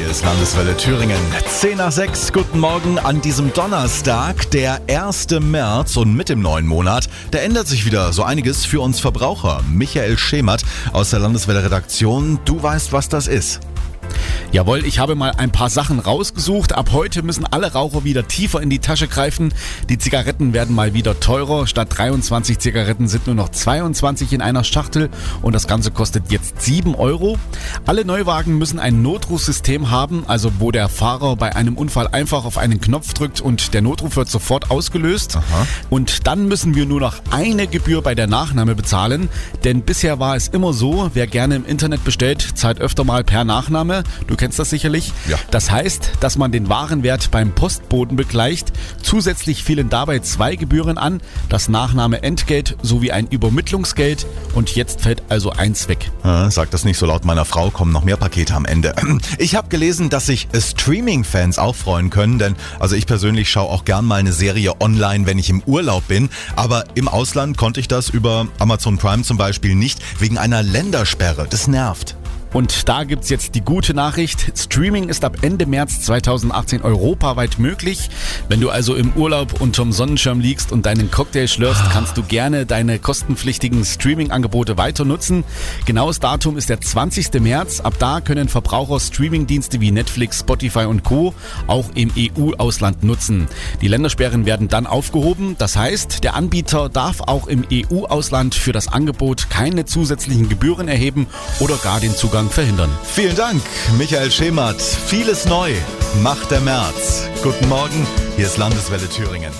Hier ist Landeswelle Thüringen. 10 nach 6, guten Morgen an diesem Donnerstag, der 1. März und mit dem neuen Monat, da ändert sich wieder so einiges für uns Verbraucher. Michael Schemert aus der Landeswelle Redaktion, du weißt, was das ist. Jawohl, ich habe mal ein paar Sachen rausgesucht. Ab heute müssen alle Raucher wieder tiefer in die Tasche greifen. Die Zigaretten werden mal wieder teurer. Statt 23 Zigaretten sind nur noch 22 in einer Schachtel und das Ganze kostet jetzt 7 Euro. Alle Neuwagen müssen ein Notrufsystem haben, also wo der Fahrer bei einem Unfall einfach auf einen Knopf drückt und der Notruf wird sofort ausgelöst. Aha. Und dann müssen wir nur noch eine Gebühr bei der Nachnahme bezahlen, denn bisher war es immer so, wer gerne im Internet bestellt, zahlt öfter mal per Nachname. Du kennst das sicherlich. Ja. Das heißt, dass man den Warenwert beim Postboten begleicht. Zusätzlich fielen dabei zwei Gebühren an, das Nachnahmeentgelt sowie ein Übermittlungsgeld und jetzt fällt also eins weg. Ah, Sag das nicht so laut meiner Frau, kommen noch mehr Pakete am Ende. Ich habe gelesen, dass sich Streaming-Fans auch freuen können, denn also ich persönlich schaue auch gern mal eine Serie online, wenn ich im Urlaub bin. Aber im Ausland konnte ich das über Amazon Prime zum Beispiel nicht, wegen einer Ländersperre. Das nervt. Und da gibt's jetzt die gute Nachricht. Streaming ist ab Ende März 2018 europaweit möglich. Wenn du also im Urlaub unterm Sonnenschirm liegst und deinen Cocktail schlürst, kannst du gerne deine kostenpflichtigen Streaming-Angebote weiter nutzen. Genaues Datum ist der 20. März. Ab da können Verbraucher Streaming-Dienste wie Netflix, Spotify und Co. auch im EU-Ausland nutzen. Die Ländersperren werden dann aufgehoben. Das heißt, der Anbieter darf auch im EU-Ausland für das Angebot keine zusätzlichen Gebühren erheben oder gar den Zugang verhindern. Vielen Dank, Michael Schemert. Vieles neu macht der März. Guten Morgen, hier ist Landeswelle Thüringen.